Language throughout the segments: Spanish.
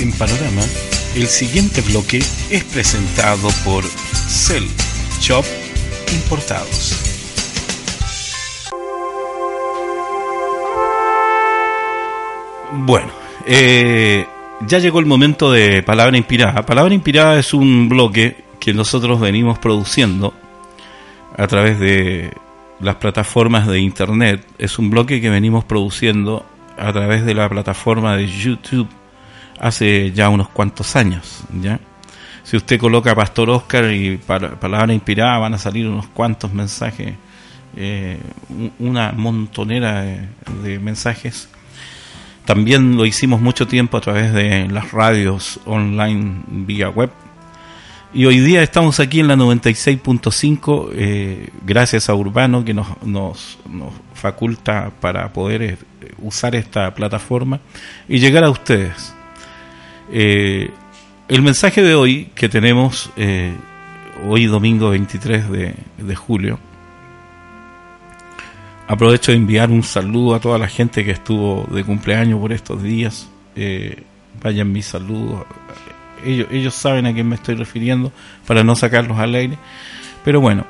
En Panorama, el siguiente bloque es presentado por Cell Shop Importados. Bueno, eh, ya llegó el momento de Palabra Inspirada. Palabra Inspirada es un bloque que nosotros venimos produciendo a través de las plataformas de internet. Es un bloque que venimos produciendo a través de la plataforma de YouTube hace ya unos cuantos años, ¿ya? Si usted coloca Pastor Oscar y palabra inspirada, van a salir unos cuantos mensajes, eh, una montonera de, mensajes. También lo hicimos mucho tiempo a través de las radios online vía web. Y hoy día estamos aquí en la 96.5, eh, gracias a Urbano que nos, nos, nos faculta para poder eh, usar esta plataforma y llegar a ustedes. Eh, el mensaje de hoy que tenemos, eh, hoy domingo 23 de, julio, aprovecho de enviar un saludo a toda la gente que estuvo de cumpleaños por estos días. Eh, vayan mis saludos. Ellos, ellos saben a quién me estoy refiriendo para no sacarlos al aire. Pero bueno,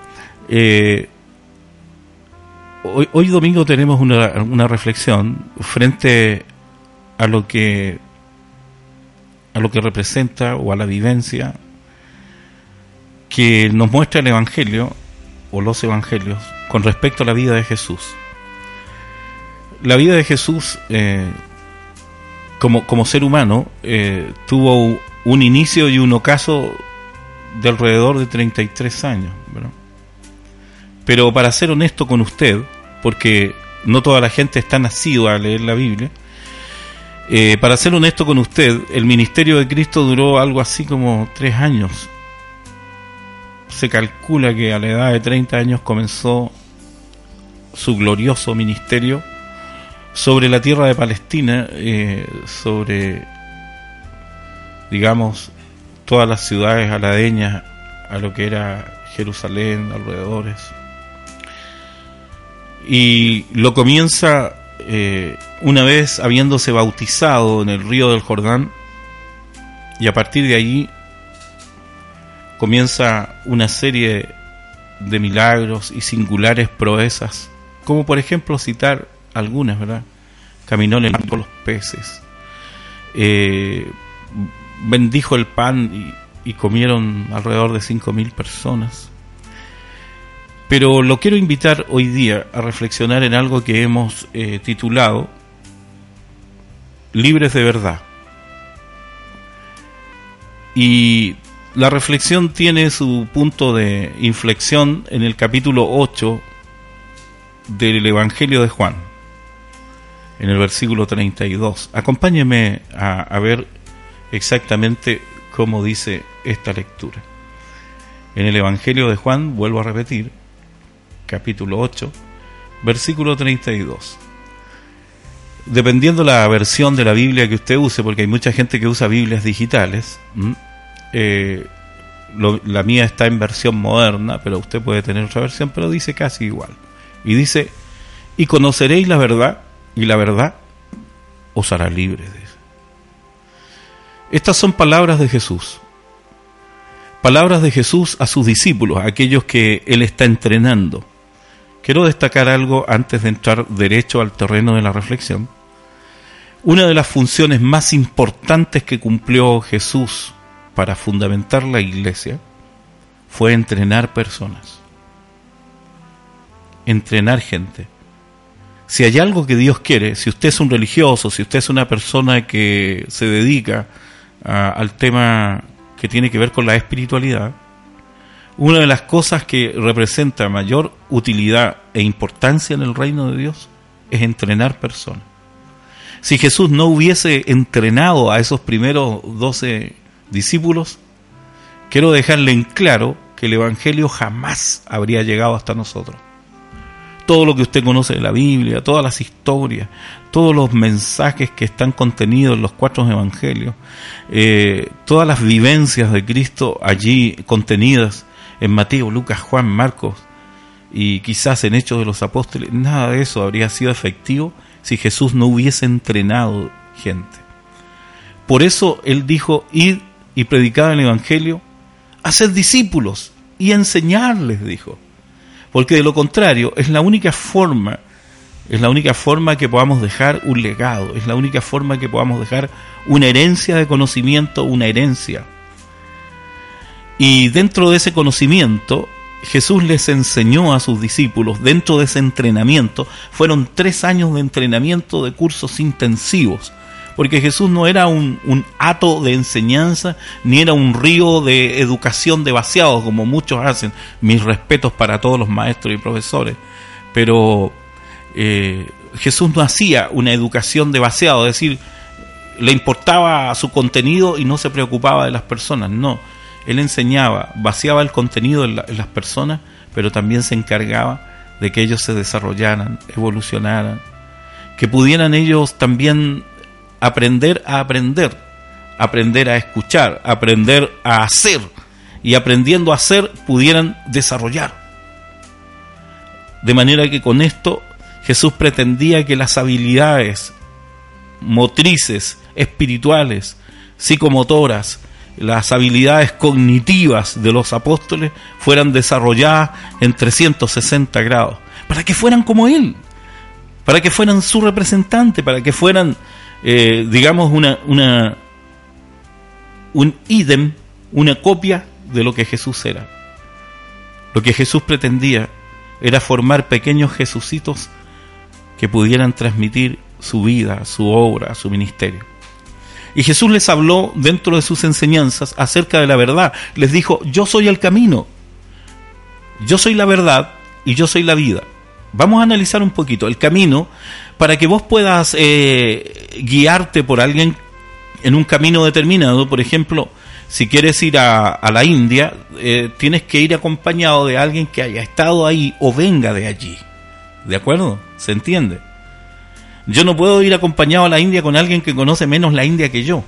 hoy, hoy, domingo tenemos una, una reflexión frente a lo que a lo que representa o a la vivencia que nos muestra el Evangelio o los Evangelios con respecto a la vida de Jesús. La vida de Jesús eh, como, como, ser humano eh, tuvo un inicio y un ocaso de alrededor de 33 años. Pero para ser honesto con usted, porque no toda la gente está nacida a leer la Biblia, eh, para ser honesto con usted, el ministerio de Cristo duró algo así como tres años. Se calcula que a la edad de 30 años comenzó su glorioso ministerio sobre la tierra de Palestina, eh, sobre, digamos, todas las ciudades aladeñas a lo que era Jerusalén, alrededores. Y lo comienza eh, una vez habiéndose bautizado en el río del Jordán, y a partir de allí comienza una serie de milagros y singulares proezas, como por ejemplo citar algunas, ¿verdad? Caminó en el mar con los peces, eh, bendijo el pan y, y comieron alrededor de cinco mil personas. Pero lo quiero invitar hoy día a reflexionar en algo que hemos eh, titulado Libres de verdad. Y la reflexión tiene su punto de inflexión en el capítulo 8 del Evangelio de Juan, en el versículo 32. Acompáñeme a, a ver exactamente cómo dice esta lectura. En el Evangelio de Juan, vuelvo a repetir, capítulo 8, versículo 32. Dependiendo la versión de la Biblia que usted use, porque hay mucha gente que usa Biblias digitales, eh, la mía está en versión moderna, pero usted puede tener otra versión, pero dice casi igual. Y dice, y conoceréis la verdad, y la verdad os hará libres. Estas son palabras de Jesús. Palabras de Jesús a sus discípulos, aquellos que Él está entrenando Quiero destacar algo antes de entrar derecho al terreno de la reflexión. Una de las funciones más importantes que cumplió Jesús para fundamentar la iglesia fue entrenar personas. Entrenar gente. Si hay algo que Dios quiere, si usted es un religioso, si usted es una persona que se dedica al tema que tiene que ver con la espiritualidad, una de las cosas que representa mayor utilidad e importancia en el reino de Dios es entrenar personas. Si Jesús no hubiese entrenado a esos primeros doce discípulos, quiero dejarle en claro que el Evangelio jamás habría llegado hasta nosotros. Todo lo que usted conoce de la Biblia, todas las historias, todos los mensajes que están contenidos en los cuatro Evangelios, eh, todas las vivencias de Cristo allí contenidas, en Mateo, Lucas, Juan, Marcos y quizás en Hechos de los Apóstoles, nada de eso habría sido efectivo si Jesús no hubiese entrenado gente. Por eso él dijo, id y predicad el Evangelio, hacer discípulos y enseñarles, dijo. Porque de lo contrario es la única forma, es la única forma que podamos dejar un legado, es la única forma que podamos dejar una herencia de conocimiento, una herencia. Y dentro de ese conocimiento, Jesús les enseñó a sus discípulos, dentro de ese entrenamiento, fueron tres años de entrenamiento de cursos intensivos, porque Jesús no era un, un hato de enseñanza, ni era un río de educación de como muchos hacen. Mis respetos para todos los maestros y profesores, pero eh, Jesús no hacía una educación de es decir, le importaba su contenido y no se preocupaba de las personas, no. Él enseñaba, vaciaba el contenido en, las personas, pero también se encargaba de que ellos se desarrollaran, evolucionaran, que pudieran ellos también aprender a aprender, aprender a escuchar, aprender a hacer, y aprendiendo a hacer pudieran desarrollar. De manera que con esto Jesús pretendía que las habilidades motrices, espirituales, psicomotoras, las habilidades cognitivas de los apóstoles fueran desarrolladas en 360 grados, para que fueran como Él, para que fueran su representante, para que fueran, eh, digamos, una, una, un idem, una copia de lo que Jesús era. Lo que Jesús pretendía era formar pequeños Jesucitos que pudieran transmitir su vida, su obra, su ministerio. Y Jesús les habló dentro de sus enseñanzas acerca de la verdad. Les dijo, yo soy el camino, yo soy la verdad y yo soy la vida. Vamos a analizar un poquito el camino para que vos puedas eh, guiarte por alguien en un camino determinado. Por ejemplo, si quieres ir a, la India, eh, tienes que ir acompañado de alguien que haya estado ahí o venga de allí. ¿De acuerdo? ¿Se entiende? Yo no puedo ir acompañado a la India con alguien que conoce menos la India que yo.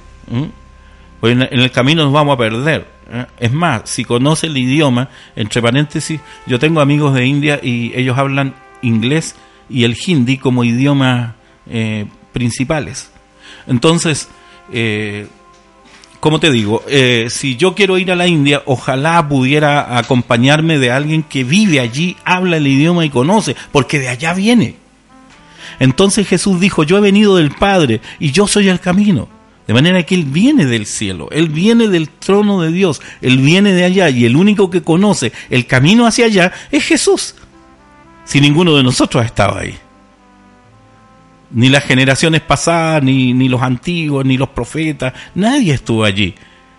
Pues en, el camino nos vamos a perder. ¿eh? Es más, si conoce el idioma, entre paréntesis, yo tengo amigos de India y ellos hablan inglés y el hindi como idiomas eh, principales. Entonces, eh, como te digo, eh, si yo quiero ir a la India, ojalá pudiera acompañarme de alguien que vive allí, habla el idioma y conoce, porque de allá viene. Entonces Jesús dijo, yo he venido del Padre y yo soy el camino. De manera que Él viene del cielo, Él viene del trono de Dios, Él viene de allá y el único que conoce el camino hacia allá es Jesús. Si ninguno de nosotros ha estado ahí. Ni las generaciones pasadas, ni, ni los antiguos, ni los profetas, nadie estuvo allí.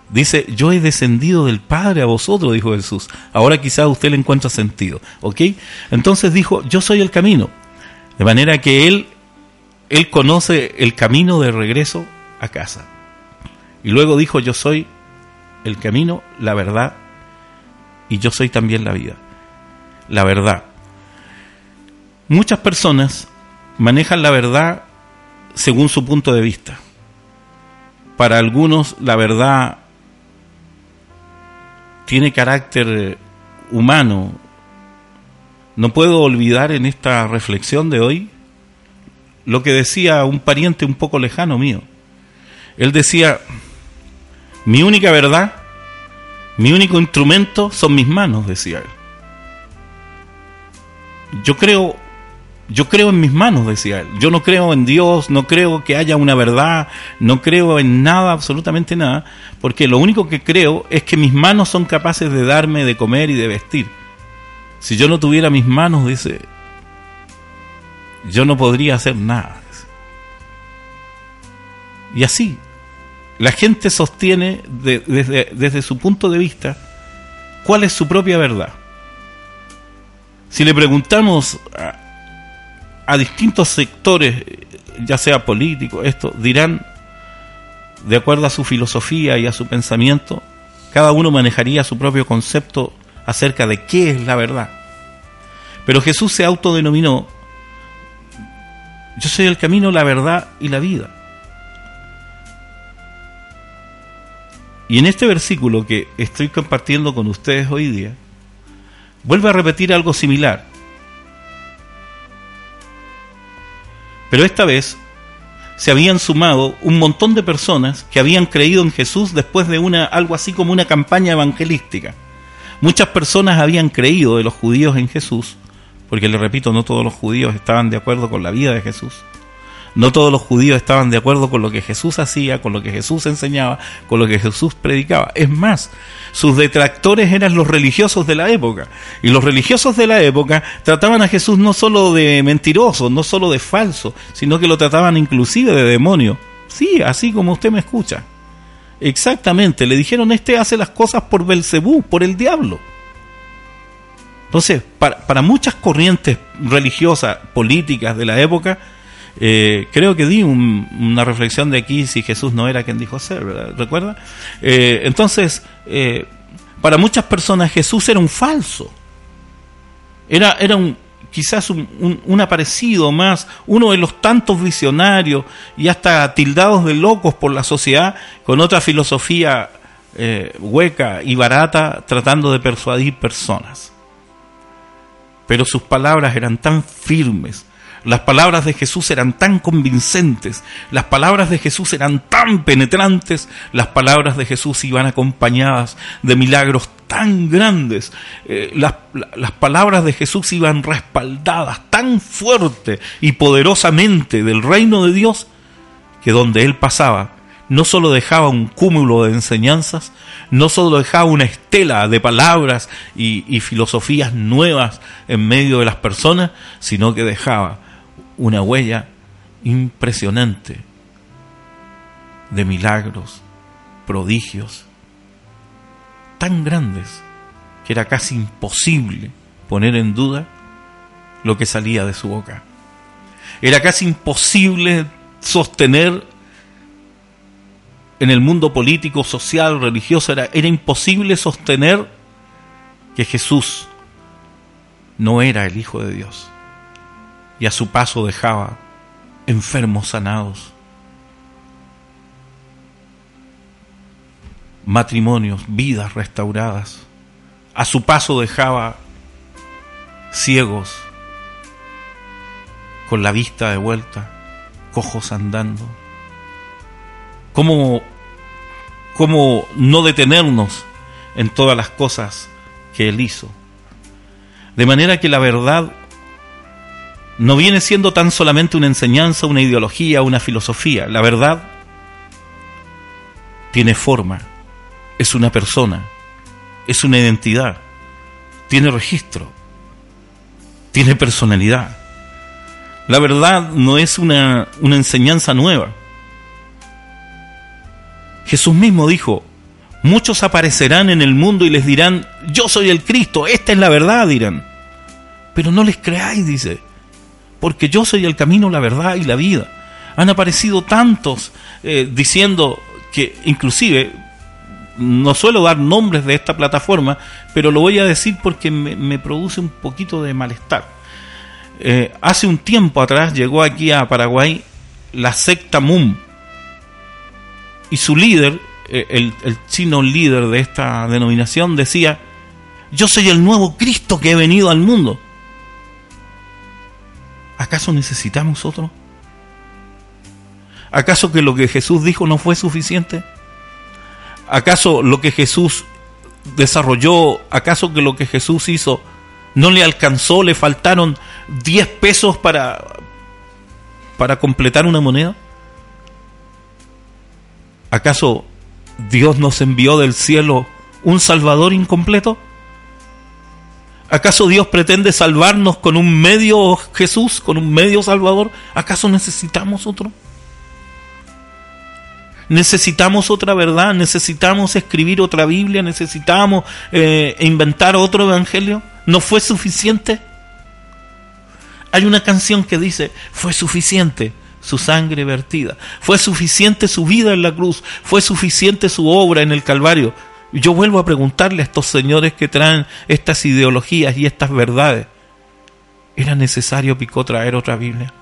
Dice, yo he descendido del Padre a vosotros, dijo Jesús. Ahora quizás usted le encuentra sentido, ¿ok? Entonces dijo, yo soy el camino. De manera que él, él conoce el camino de regreso a casa. Y luego dijo, yo soy el camino, la verdad, y yo soy también la vida. La verdad. Muchas personas manejan la verdad según su punto de vista. Para algunos la verdad tiene carácter humano, no puedo olvidar en esta reflexión de hoy lo que decía un pariente un poco lejano mío. Él decía, mi única verdad, mi único instrumento son mis manos, decía él. Yo creo, yo creo en mis manos, decía él. Yo no creo en Dios, no creo que haya una verdad, no creo en nada, absolutamente nada, porque lo único que creo es que mis manos son capaces de darme de comer y de vestir si yo no tuviera mis manos, dice, yo no podría hacer nada. Y así, la gente sostiene desde, su punto de vista cuál es su propia verdad. Si le preguntamos a, a distintos sectores, ya sea políticos, esto, dirán, de acuerdo a su filosofía y a su pensamiento, cada uno manejaría su propio concepto acerca de qué es la verdad. Pero Jesús se autodenominó, yo soy el camino, la verdad y la vida. Y en este versículo que estoy compartiendo con ustedes hoy día, vuelve a repetir algo similar. Pero esta vez se habían sumado un montón de personas que habían creído en Jesús después de una algo así como una campaña evangelística. Muchas personas habían creído de los judíos en Jesús, porque le repito, no todos los judíos estaban de acuerdo con la vida de Jesús. No todos los judíos estaban de acuerdo con lo que Jesús hacía, con lo que Jesús enseñaba, con lo que Jesús predicaba. Es más, sus detractores eran los religiosos de la época. Y los religiosos de la época trataban a Jesús no solo de mentiroso, no solo de falso, sino que lo trataban inclusive de demonio. Sí, así como usted me escucha. Exactamente, le dijeron, este hace las cosas por Belcebú, por el diablo. Entonces, para, para muchas corrientes religiosas, políticas de la época, eh, creo que di una reflexión de aquí si Jesús no era quien dijo ser, ¿recuerda? Eh, entonces, eh, para muchas personas Jesús era un falso. Era, era un, quizás un, aparecido más, uno de los tantos visionarios y hasta tildados de locos por la sociedad con otra filosofía hueca y barata tratando de persuadir personas. Pero sus palabras eran tan firmes, las palabras de Jesús eran tan convincentes, las palabras de Jesús eran tan penetrantes, las palabras de Jesús iban acompañadas de milagros tan grandes, eh, las, las palabras de Jesús iban respaldadas tan fuerte y poderosamente del reino de Dios, que donde Él pasaba, no solo dejaba un cúmulo de enseñanzas, no solo dejaba una estela de palabras y, y, filosofías nuevas en medio de las personas, sino que dejaba una huella impresionante de milagros, prodigios, tan grandes que era casi imposible poner en duda lo que salía de su boca. Era casi imposible sostener en el mundo político, social, religioso, era, era imposible sostener que Jesús no era el Hijo de Dios y a su paso dejaba enfermos sanados, matrimonios, vidas restauradas. A su paso dejaba ciegos con la vista de vuelta, cojos andando. ¿Cómo, cómo no detenernos en todas las cosas que Él hizo? De manera que la verdad no viene siendo tan solamente una enseñanza, una ideología, una filosofía. La verdad tiene forma, es una persona, es una identidad, tiene registro, tiene personalidad. La verdad no es una, una enseñanza nueva. Jesús mismo dijo, muchos aparecerán en el mundo y les dirán, yo soy el Cristo, esta es la verdad, dirán. Pero no les creáis, dice porque yo soy el camino, la verdad y la vida. Han aparecido tantos eh, diciendo que inclusive no suelo dar nombres de esta plataforma, pero lo voy a decir porque me, produce un poquito de malestar. Eh, hace un tiempo atrás llegó aquí a Paraguay la secta MUM y su líder, eh, el, el chino líder de esta denominación, decía, yo soy el nuevo Cristo que he venido al mundo. ¿Acaso necesitamos otro? ¿Acaso que lo que Jesús dijo no fue suficiente? ¿Acaso lo que Jesús desarrolló, acaso que lo que Jesús hizo no le alcanzó, le faltaron 10 pesos para, para completar una moneda? ¿Acaso Dios nos envió del cielo un Salvador incompleto? ¿Acaso Dios pretende salvarnos con un medio Jesús, con un medio Salvador? ¿Acaso necesitamos otro? Necesitamos otra verdad, necesitamos escribir otra Biblia, necesitamos eh, inventar otro evangelio. ¿No fue suficiente? Hay una canción que dice, fue suficiente su sangre vertida, fue suficiente su vida en la cruz, fue suficiente su obra en el Calvario. Yo vuelvo a preguntarle a estos señores que traen estas ideologías y estas verdades. ¿Era necesario, Picó, traer otra Biblia?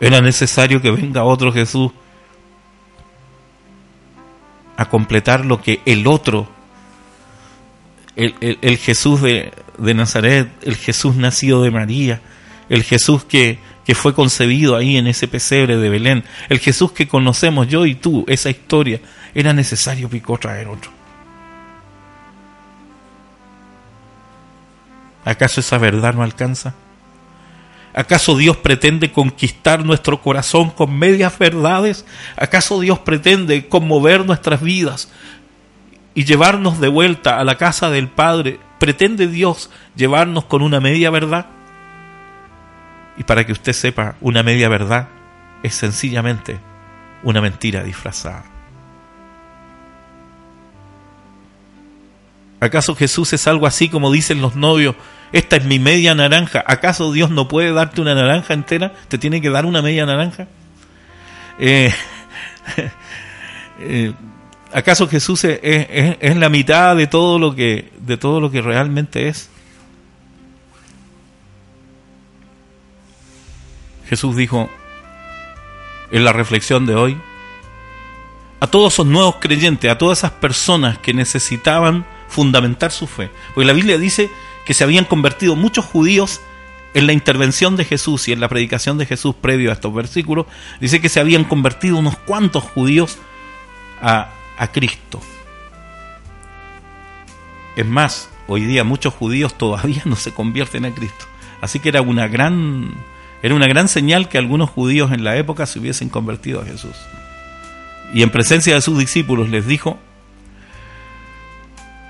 ¿Era necesario que venga otro Jesús a completar lo que el otro, el, el, Jesús de, de, Nazaret, el Jesús nacido de María, el Jesús que, que fue concebido ahí en ese pesebre de Belén, el Jesús que conocemos yo y tú, esa historia, era necesario picó traer otro. ¿Acaso esa verdad no alcanza? ¿Acaso Dios pretende conquistar nuestro corazón con medias verdades? ¿Acaso Dios pretende conmover nuestras vidas y llevarnos de vuelta a la casa del Padre? ¿Pretende Dios llevarnos con una media verdad? Y para que usted sepa, una media verdad es sencillamente una mentira disfrazada. ¿Acaso Jesús es algo así como dicen los novios? Esta es mi media naranja. ¿Acaso Dios no puede darte una naranja entera? ¿Te tiene que dar una media naranja? Eh, eh, ¿Acaso Jesús es, es, la mitad de todo lo que de todo lo que realmente es? Jesús dijo en la reflexión de hoy a todos esos nuevos creyentes, a todas esas personas que necesitaban fundamentar su fe. Porque la Biblia dice que se habían convertido muchos judíos en la intervención de Jesús y en la predicación de Jesús previo a estos versículos, dice que se habían convertido unos cuantos judíos a, a Cristo. Es más, hoy día muchos judíos todavía no se convierten a Cristo. Así que era una gran, era una gran señal que algunos judíos en la época se hubiesen convertido a Jesús. Y en presencia de sus discípulos les dijo,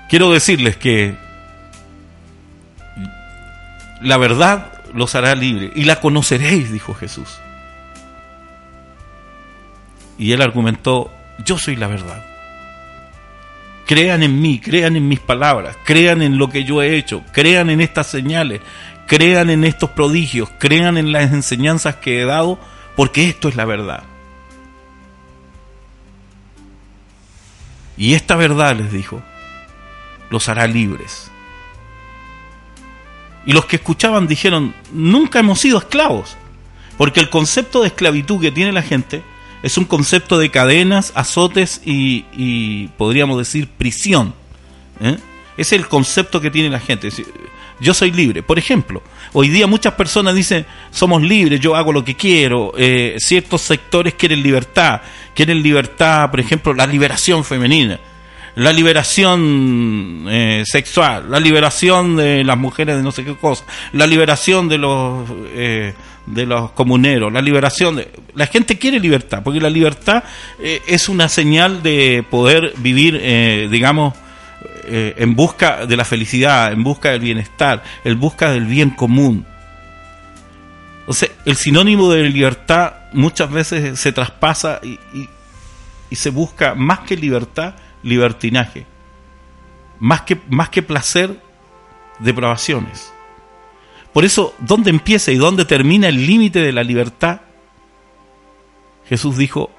Quiero decirles que la verdad los hará libres y la conoceréis, dijo Jesús. Y él argumentó, yo soy la verdad. Crean en mí, crean en mis palabras, crean en lo que yo he hecho, crean en estas señales, crean en estos prodigios, crean en las enseñanzas que he dado, porque esto es la verdad. Y esta verdad, les dijo, los hará libres. Y los que escuchaban dijeron, nunca hemos sido esclavos, porque el concepto de esclavitud que tiene la gente es un concepto de cadenas, azotes y, podríamos decir prisión. ¿eh? Es el concepto que tiene la gente. Yo soy libre. Por ejemplo, hoy día muchas personas dicen, somos libres, yo hago lo que quiero. Eh, ciertos sectores quieren libertad. Quieren libertad, por ejemplo, la liberación femenina la liberación eh, sexual, la liberación de las mujeres de no sé qué cosa, la liberación de los eh, de los comuneros, la liberación de la gente quiere libertad, porque la libertad eh, es una señal de poder vivir, digamos, en busca de la felicidad, en busca del bienestar, en busca del bien común. O sea, el sinónimo de libertad muchas veces se traspasa y, y se busca más que libertad libertinaje. Más que, más que placer, depravaciones. Por eso, ¿dónde empieza y dónde termina el límite de la libertad? Jesús dijo,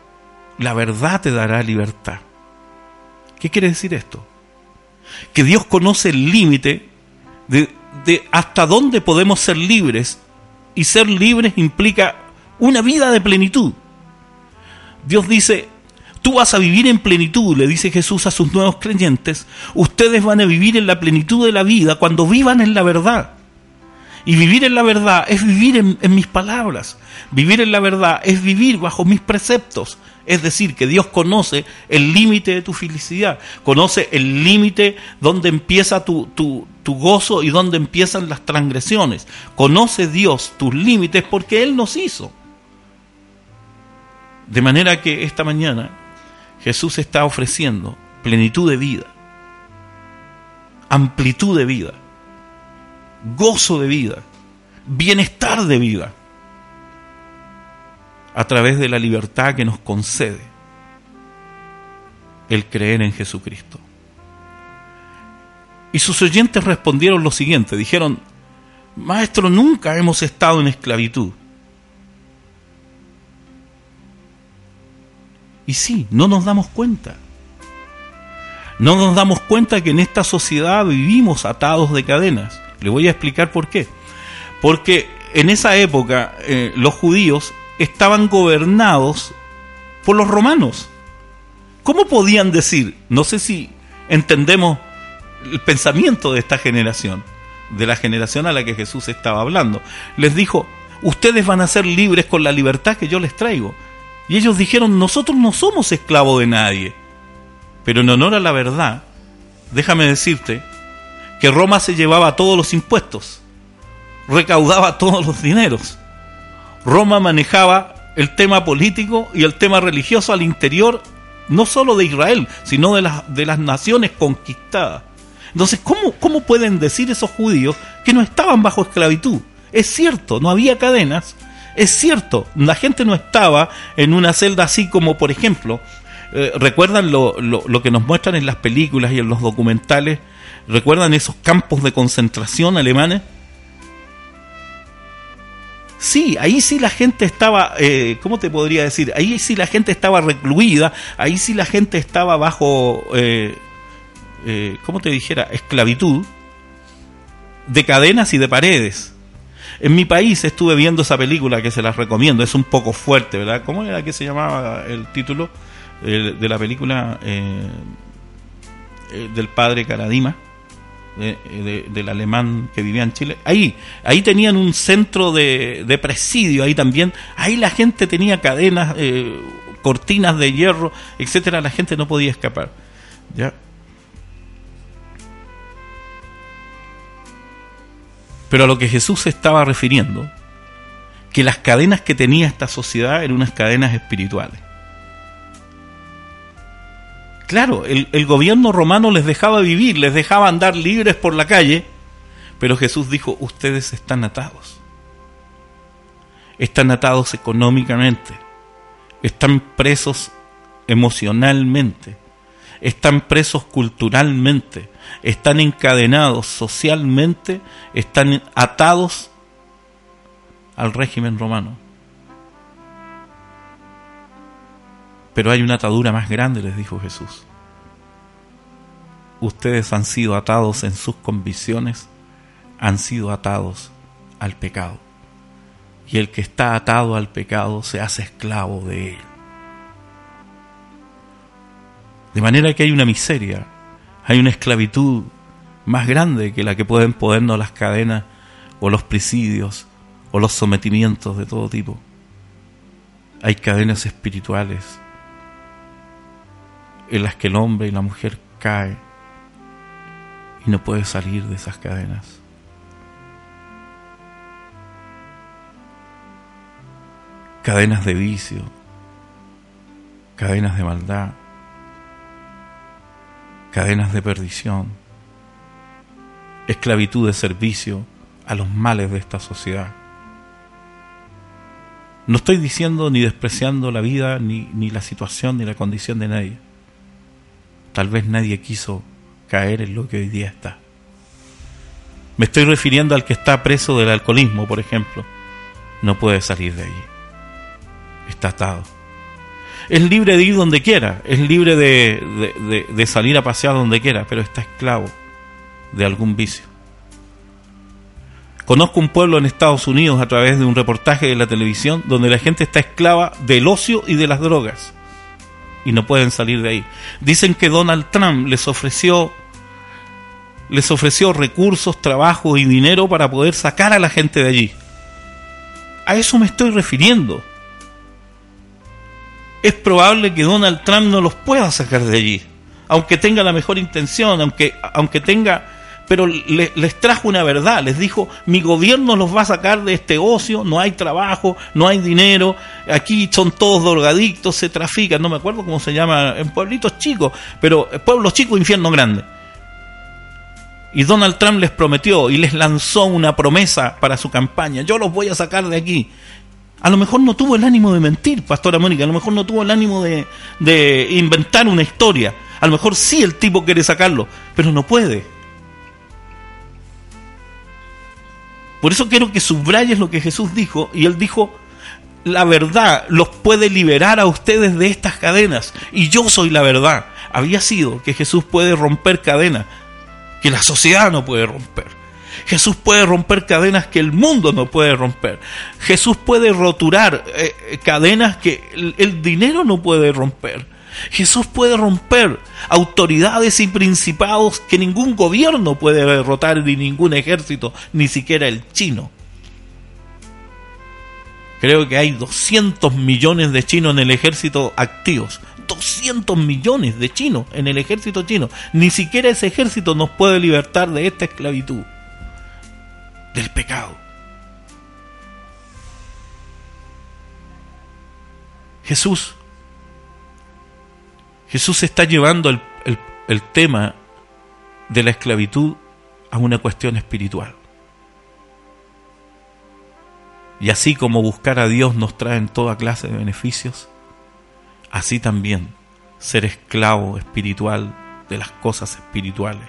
la verdad te dará libertad. ¿Qué quiere decir esto? Que Dios conoce el límite de, de hasta dónde podemos ser libres y ser libres implica una vida de plenitud. Dios dice, Tú vas a vivir en plenitud, le dice Jesús a sus nuevos creyentes. Ustedes van a vivir en la plenitud de la vida cuando vivan en la verdad. Y vivir en la verdad es vivir en, mis palabras. Vivir en la verdad es vivir bajo mis preceptos. Es decir, que Dios conoce el límite de tu felicidad, conoce el límite donde empieza tu, tu, tu, gozo y donde empiezan las transgresiones. Conoce Dios tus límites porque Él nos hizo. De manera que esta mañana Jesús está ofreciendo plenitud de vida, amplitud de vida, gozo de vida, bienestar de vida, a través de la libertad que nos concede el creer en Jesucristo. Y sus oyentes respondieron lo siguiente, dijeron, Maestro, nunca hemos estado en esclavitud. Y sí, no nos damos cuenta. No nos damos cuenta que en esta sociedad vivimos atados de cadenas. Le voy a explicar por qué. Porque en esa época eh, los judíos estaban gobernados por los romanos. ¿Cómo podían decir? No sé si entendemos el pensamiento de esta generación, de la generación a la que Jesús estaba hablando. Les dijo, ustedes van a ser libres con la libertad que yo les traigo. Y ellos dijeron, nosotros no somos esclavos de nadie. Pero en honor a la verdad, déjame decirte que Roma se llevaba todos los impuestos, recaudaba todos los dineros. Roma manejaba el tema político y el tema religioso al interior, no solo de Israel, sino de, las de las naciones conquistadas. Entonces, ¿cómo, ¿cómo pueden decir esos judíos que no estaban bajo esclavitud? Es cierto, no había cadenas, es cierto, la gente no estaba en una celda así como, por ejemplo, eh, ¿recuerdan lo, lo, que nos muestran en las películas y en los documentales? ¿Recuerdan esos campos de concentración alemanes? Sí, ahí sí la gente estaba, eh, ¿cómo te podría decir? Ahí sí la gente estaba recluida, ahí sí la gente estaba bajo, eh, eh, ¿cómo te dijera? Esclavitud, de cadenas y de paredes. En mi país estuve viendo esa película que se las recomiendo, es un poco fuerte, ¿verdad? ¿Cómo era que se llamaba el título de la película del padre Caradima? del alemán que vivía en Chile. Ahí, ahí tenían un centro de, presidio, ahí también. Ahí la gente tenía cadenas, eh, cortinas de hierro, etcétera. La gente no podía escapar. ¿ya? Pero a lo que Jesús se estaba refiriendo, que las cadenas que tenía esta sociedad eran unas cadenas espirituales. Claro, el, gobierno romano les dejaba vivir, les dejaba andar libres por la calle, pero Jesús dijo, ustedes están atados. Están atados económicamente, están presos emocionalmente, están presos culturalmente, están encadenados socialmente, están atados al régimen romano. Pero hay una atadura más grande, les dijo Jesús. Ustedes han sido atados en sus convicciones, han sido atados al pecado. Y el que está atado al pecado se hace esclavo de él. De manera que hay una miseria, hay una esclavitud más grande que la que pueden ponernos las cadenas o los presidios o los sometimientos de todo tipo. Hay cadenas espirituales en las que el hombre y la mujer cae y no puede salir de esas cadenas. Cadenas de vicio, cadenas de maldad, cadenas de perdición, esclavitud de servicio a los males de esta sociedad. No estoy diciendo ni despreciando la vida, ni, ni la situación, ni la condición de nadie Tal vez nadie quiso caer en lo que hoy día está. Me estoy refiriendo al que está preso del alcoholismo, por ejemplo. No puede salir de allí. Está atado. Es libre de ir donde quiera, es libre de, de salir a pasear donde quiera, pero está esclavo de algún vicio. Conozco un pueblo en Estados Unidos a través de un reportaje de la televisión donde la gente está esclava del ocio y de las drogas y no pueden salir de ahí. Dicen que Donald Trump les ofreció les ofreció recursos, trabajo y dinero para poder sacar a la gente de allí. A eso me estoy refiriendo. Es probable que Donald Trump no los pueda sacar de allí, aunque tenga la mejor intención, aunque, aunque tenga pero les trajo una verdad, les dijo, mi gobierno los va a sacar de este ocio, no hay trabajo, no hay dinero, aquí son todos drogadictos, se trafican, no me acuerdo cómo se llama, en pueblitos chicos, pero pueblos chicos, infierno grande. Y Donald Trump les prometió y les lanzó una promesa para su campaña, yo los voy a sacar de aquí. A lo mejor no tuvo el ánimo de mentir, Pastora Mónica, a lo mejor no tuvo el ánimo de, de inventar una historia. A lo mejor sí el tipo quiere sacarlo, pero no puede Por eso quiero que subrayes lo que Jesús dijo, y él dijo, la verdad los puede liberar a ustedes de estas cadenas, y yo soy la verdad. Había sido que Jesús puede romper cadenas que la sociedad no puede romper. Jesús puede romper cadenas que el mundo no puede romper. Jesús puede roturar eh, eh, cadenas que el dinero no puede romper. Jesús puede romper autoridades y principados que ningún gobierno puede derrotar, ni ningún ejército, ni siquiera el chino. Creo que hay 200 millones de chinos en el ejército activos. 200 millones de chinos en el ejército chino. Ni siquiera ese ejército nos puede libertar de esta esclavitud, del pecado. Jesús, Jesús está llevando el, el tema de la esclavitud a una cuestión espiritual. Y así como buscar a Dios nos trae en toda clase de beneficios, así también ser esclavo espiritual de las cosas espirituales,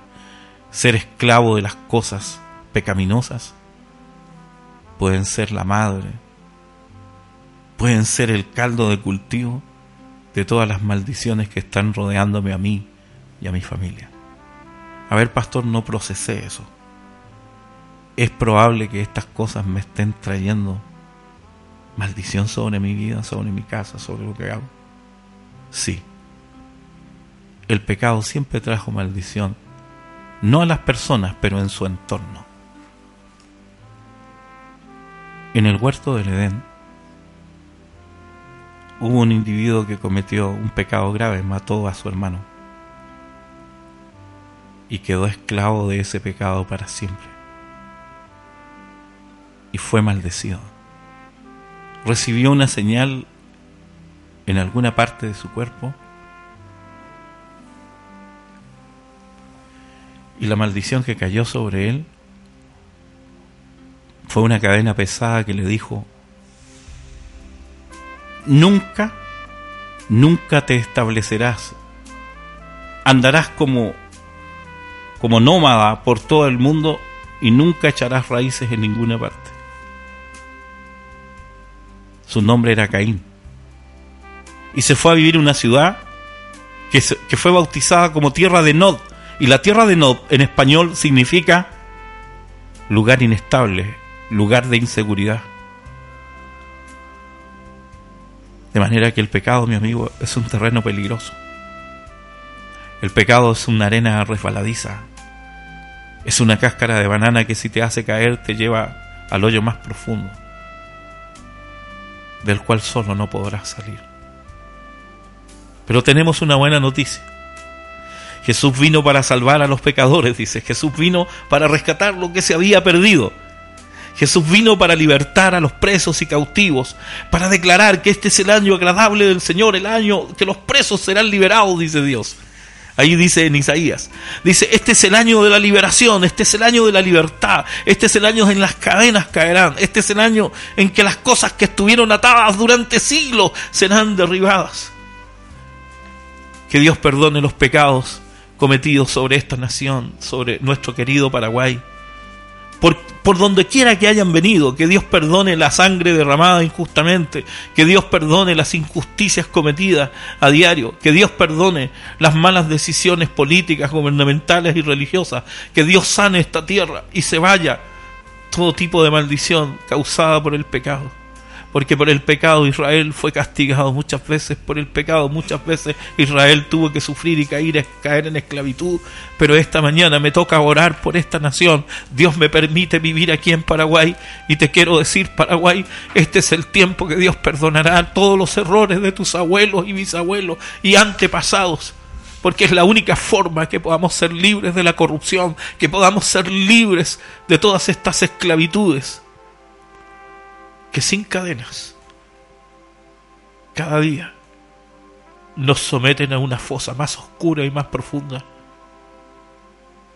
ser esclavo de las cosas pecaminosas, pueden ser la madre, pueden ser el caldo de cultivo de todas las maldiciones que están rodeándome a mí y a mi familia. A ver, pastor, no procesé eso es probable que estas cosas me estén trayendo maldición sobre mi vida, sobre mi casa, sobre lo que hago. Sí. El pecado siempre trajo maldición, no a las personas, pero en su entorno. En el huerto del Edén hubo un individuo que cometió un pecado grave, mató a su hermano y quedó esclavo de ese pecado para siempre y fue maldecido. Recibió una señal en alguna parte de su cuerpo y la maldición que cayó sobre él fue una cadena pesada que le dijo, nunca, nunca te establecerás, andarás como, como nómada por todo el mundo y nunca echarás raíces en ninguna parte. Su nombre era Caín. Y se fue a vivir en una ciudad que, que fue bautizada como tierra de Nod. Y la tierra de Nod en español significa lugar inestable, lugar de inseguridad. De manera que el pecado, mi amigo, es un terreno peligroso. El pecado es una arena resbaladiza. Es una cáscara de banana que si te hace caer te lleva al hoyo más profundo del cual solo no podrás salir. Pero tenemos una buena noticia. Jesús vino para salvar a los pecadores, dice. Jesús vino para rescatar lo que se había perdido. Jesús vino para libertar a los presos y cautivos, para declarar que este es el año agradable del Señor, el año que los presos serán liberados, dice Dios. Ahí dice en Isaías, dice, este es el año de la liberación, este es el año de la libertad, este es el año en las cadenas caerán, este es el año en que las cosas que estuvieron atadas durante siglos serán derribadas. Que Dios perdone los pecados cometidos sobre esta nación, sobre nuestro querido Paraguay por, donde quiera que hayan venido, que Dios perdone la sangre derramada injustamente, que Dios perdone las injusticias cometidas a diario, que Dios perdone las malas decisiones políticas, gubernamentales y religiosas, que Dios sane esta tierra y se vaya todo tipo de maldición causada por el pecado porque por el pecado Israel fue castigado muchas veces, por el pecado muchas veces Israel tuvo que sufrir y caer, caer en esclavitud, pero esta mañana me toca orar por esta nación, Dios me permite vivir aquí en Paraguay y te quiero decir Paraguay, este es el tiempo que Dios perdonará todos los errores de tus abuelos y bisabuelos y antepasados porque es la única forma que podamos ser libres de la corrupción, que podamos ser libres de todas estas esclavitudes que sin cadenas, cada día, nos someten a una fosa más oscura y más profunda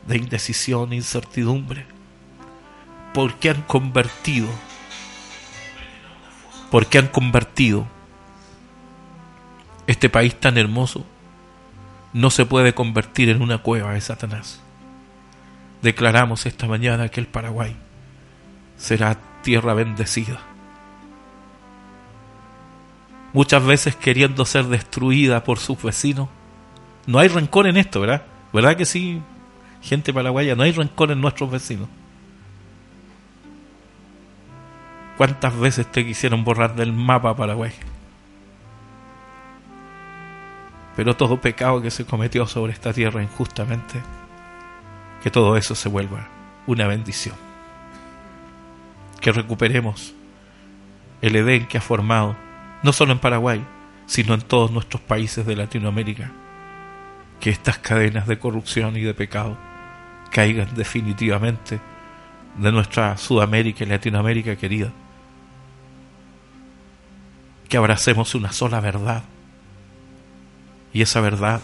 de indecisión e incertidumbre, porque han convertido, porque han convertido este país tan hermoso, no se puede convertir en una cueva de Satanás. Declaramos esta mañana que el Paraguay será tierra bendecida muchas veces queriendo ser destruida por sus vecinos. No hay rencor en esto, ¿verdad? ¿Verdad que sí, gente paraguaya? No hay rencor en nuestros vecinos. ¿Cuántas veces te quisieron borrar del mapa Paraguay? Pero todo pecado que se cometió sobre esta tierra injustamente, que todo eso se vuelva una bendición. Que recuperemos el Edén que ha formado, no solo en Paraguay, sino en todos nuestros países de Latinoamérica. Que estas cadenas de corrupción y de pecado caigan definitivamente de nuestra Sudamérica y Latinoamérica querida. Que abracemos una sola verdad. Y esa verdad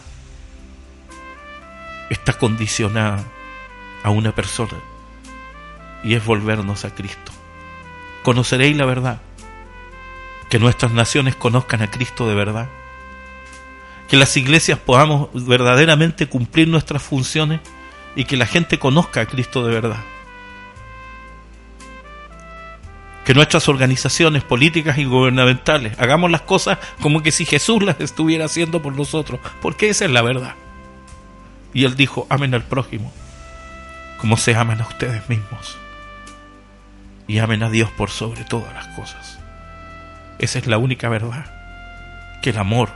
está condicionada a una persona y es volvernos a Cristo. Conoceréis la verdad. Que nuestras naciones conozcan a Cristo de verdad. Que las iglesias podamos verdaderamente cumplir nuestras funciones y que la gente conozca a Cristo de verdad. Que nuestras organizaciones políticas y gubernamentales hagamos las cosas como que si Jesús las estuviera haciendo por nosotros, porque esa es la verdad. Y él dijo, amen al prójimo, como se aman a ustedes mismos. Y amen a Dios por sobre todas las cosas. Esa es la única verdad, que el amor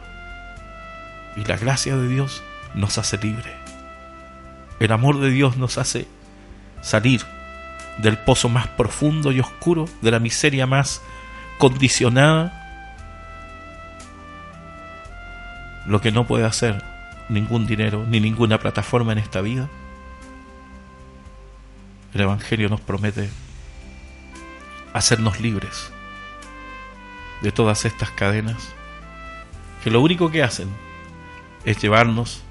y la gracia de Dios nos hace libre. El amor de Dios nos hace salir del pozo más profundo y oscuro, de la miseria más condicionada, lo que no puede hacer ningún dinero ni ninguna plataforma en esta vida. El Evangelio nos promete hacernos libres de todas estas cadenas que lo único que hacen es llevarnos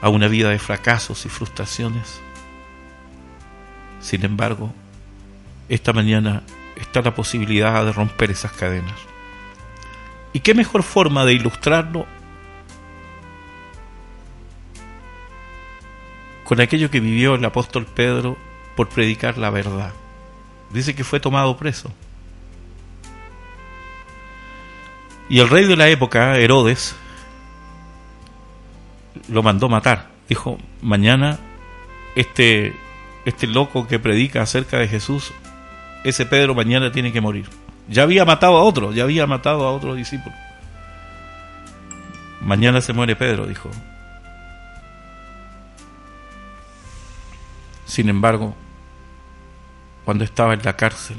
a una vida de fracasos y frustraciones. Sin embargo, esta mañana está la posibilidad de romper esas cadenas. ¿Y qué mejor forma de ilustrarlo con aquello que vivió el apóstol Pedro por predicar la verdad? Dice que fue tomado preso. Y el rey de la época, Herodes, lo mandó matar. Dijo, mañana este, este loco que predica acerca de Jesús, ese Pedro mañana tiene que morir. Ya había matado a otro, ya había matado a otro discípulo. Mañana se muere Pedro, dijo. Sin embargo, cuando estaba en la cárcel,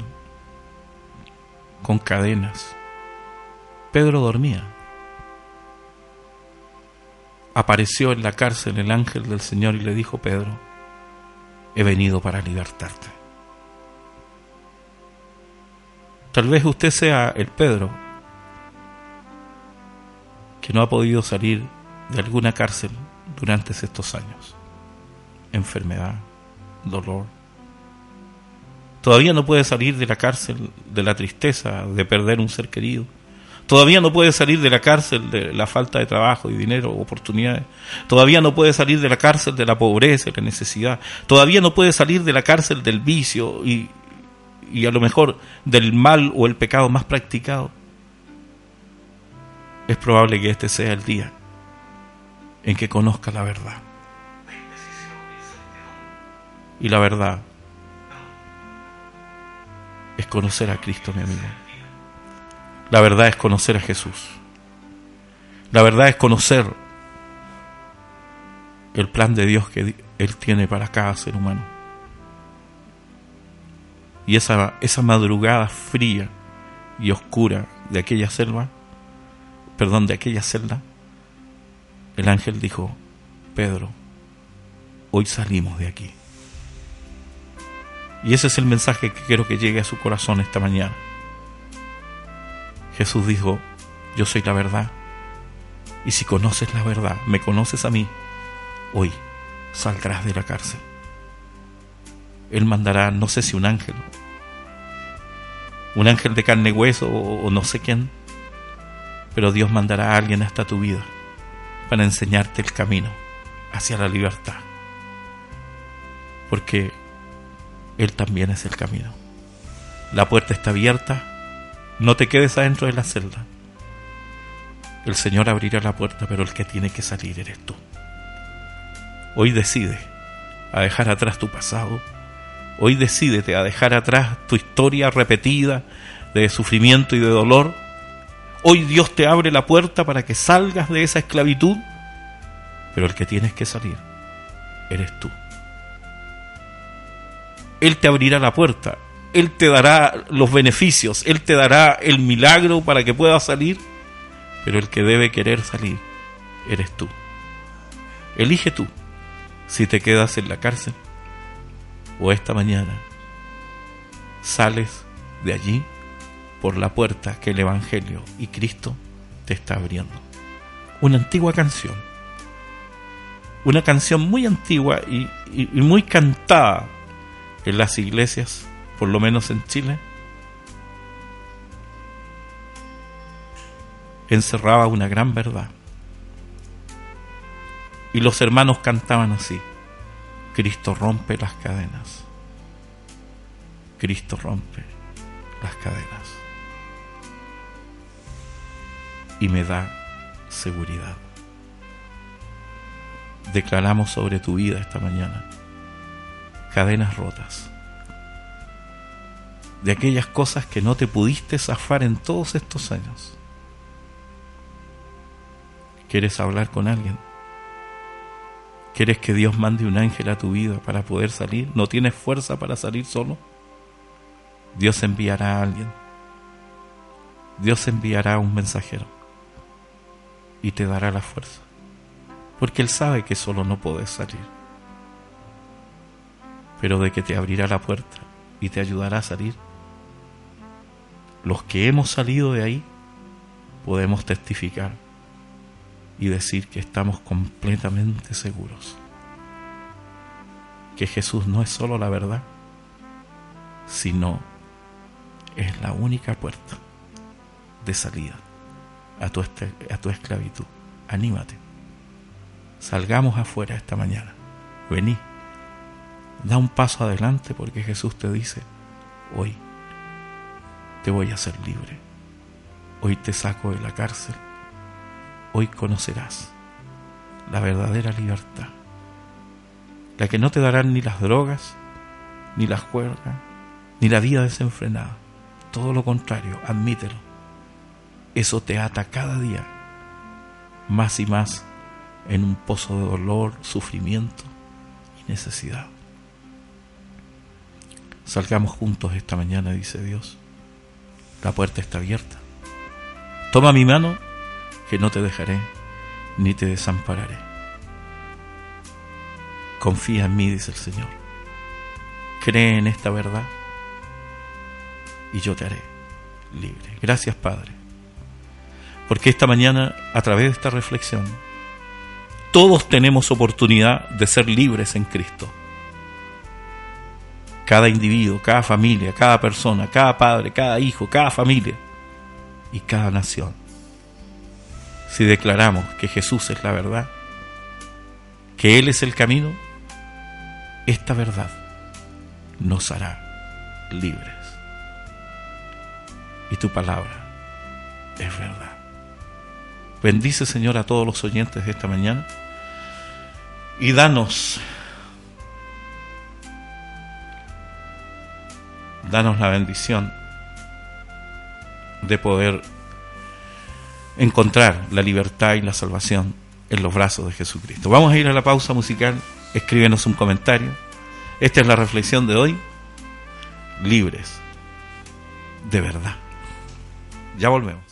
con cadenas, Pedro dormía apareció en la cárcel el ángel del Señor y le dijo, Pedro, he venido para libertarte. Tal vez usted sea el Pedro que no ha podido salir de alguna cárcel durante estos años. Enfermedad, dolor. Todavía no puede salir de la cárcel de la tristeza de perder un ser querido Todavía no puede salir de la cárcel de la falta de trabajo y dinero, oportunidades. Todavía no puede salir de la cárcel de la pobreza y la necesidad. Todavía no puede salir de la cárcel del vicio y, y a lo mejor del mal o el pecado más practicado. Es probable que este sea el día en que conozca la verdad. Y la verdad es conocer a Cristo, mi amigo. La verdad es conocer a Jesús. La verdad es conocer el plan de Dios que Él tiene para cada ser humano. Y esa, esa madrugada fría y oscura de aquella selva, perdón, de aquella celda, el ángel dijo, Pedro, hoy salimos de aquí. Y ese es el mensaje que quiero que llegue a su corazón esta mañana. Jesús dijo, yo soy la verdad. Y si conoces la verdad, me conoces a mí, hoy saldrás de la cárcel. Él mandará, no sé si un ángel, un ángel de carne y hueso o, no sé quién, pero Dios mandará a alguien hasta tu vida para enseñarte el camino hacia la libertad. Porque Él también es el camino. La puerta está abierta no te quedes adentro de la celda. El Señor abrirá la puerta, pero el que tiene que salir eres tú. Hoy decide a dejar atrás tu pasado. Hoy decídete a dejar atrás tu historia repetida de sufrimiento y de dolor. Hoy Dios te abre la puerta para que salgas de esa esclavitud, pero el que tienes que salir eres tú. Él te abrirá la puerta Él te dará los beneficios, Él te dará el milagro para que puedas salir, pero el que debe querer salir eres tú. Elige tú si te quedas en la cárcel o esta mañana sales de allí por la puerta que el Evangelio y Cristo te está abriendo. Una antigua canción, una canción muy antigua y, y muy cantada en las iglesias, por lo menos en Chile, encerraba una gran verdad. Y los hermanos cantaban así, Cristo rompe las cadenas, Cristo rompe las cadenas y me da seguridad. Declaramos sobre tu vida esta mañana cadenas rotas de aquellas cosas que no te pudiste zafar en todos estos años. ¿Quieres hablar con alguien? ¿Quieres que Dios mande un ángel a tu vida para poder salir? ¿No tienes fuerza para salir solo? Dios enviará a alguien. Dios enviará un mensajero y te dará la fuerza. Porque Él sabe que solo no puedes salir. Pero de que te abrirá la puerta y te ayudará a salir. Los que hemos salido de ahí podemos testificar y decir que estamos completamente seguros que Jesús no es solo la verdad, sino es la única puerta de salida a tu, a tu esclavitud. Anímate. Salgamos afuera esta mañana. Vení. Da un paso adelante porque Jesús te dice, hoy te voy a hacer libre. Hoy te saco de la cárcel. Hoy conocerás la verdadera libertad. La que no te darán ni las drogas, ni las cuerdas, ni la vida desenfrenada. Todo lo contrario, admítelo eso te ata cada día más y más en un pozo de dolor, sufrimiento y necesidad. Salgamos juntos esta mañana, dice Dios. La puerta está abierta. Toma mi mano, que no te dejaré ni te desampararé. Confía en mí, dice el Señor. Cree en esta verdad y yo te haré libre. Gracias, Padre porque esta mañana, a través de esta reflexión, todos tenemos oportunidad de ser libres en Cristo. Cada individuo, cada familia, cada persona, cada padre, cada hijo, cada familia y cada nación. Si declaramos que Jesús es la verdad, que Él es el camino, esta verdad nos hará libres. Y tu palabra es verdad. Bendice, Señor, a todos los oyentes de esta mañana y danos, danos la bendición de poder encontrar la libertad y la salvación en los brazos de Jesucristo. Vamos a ir a la pausa musical, escríbenos un comentario. Esta es la reflexión de hoy. Libres, de verdad. Ya volvemos.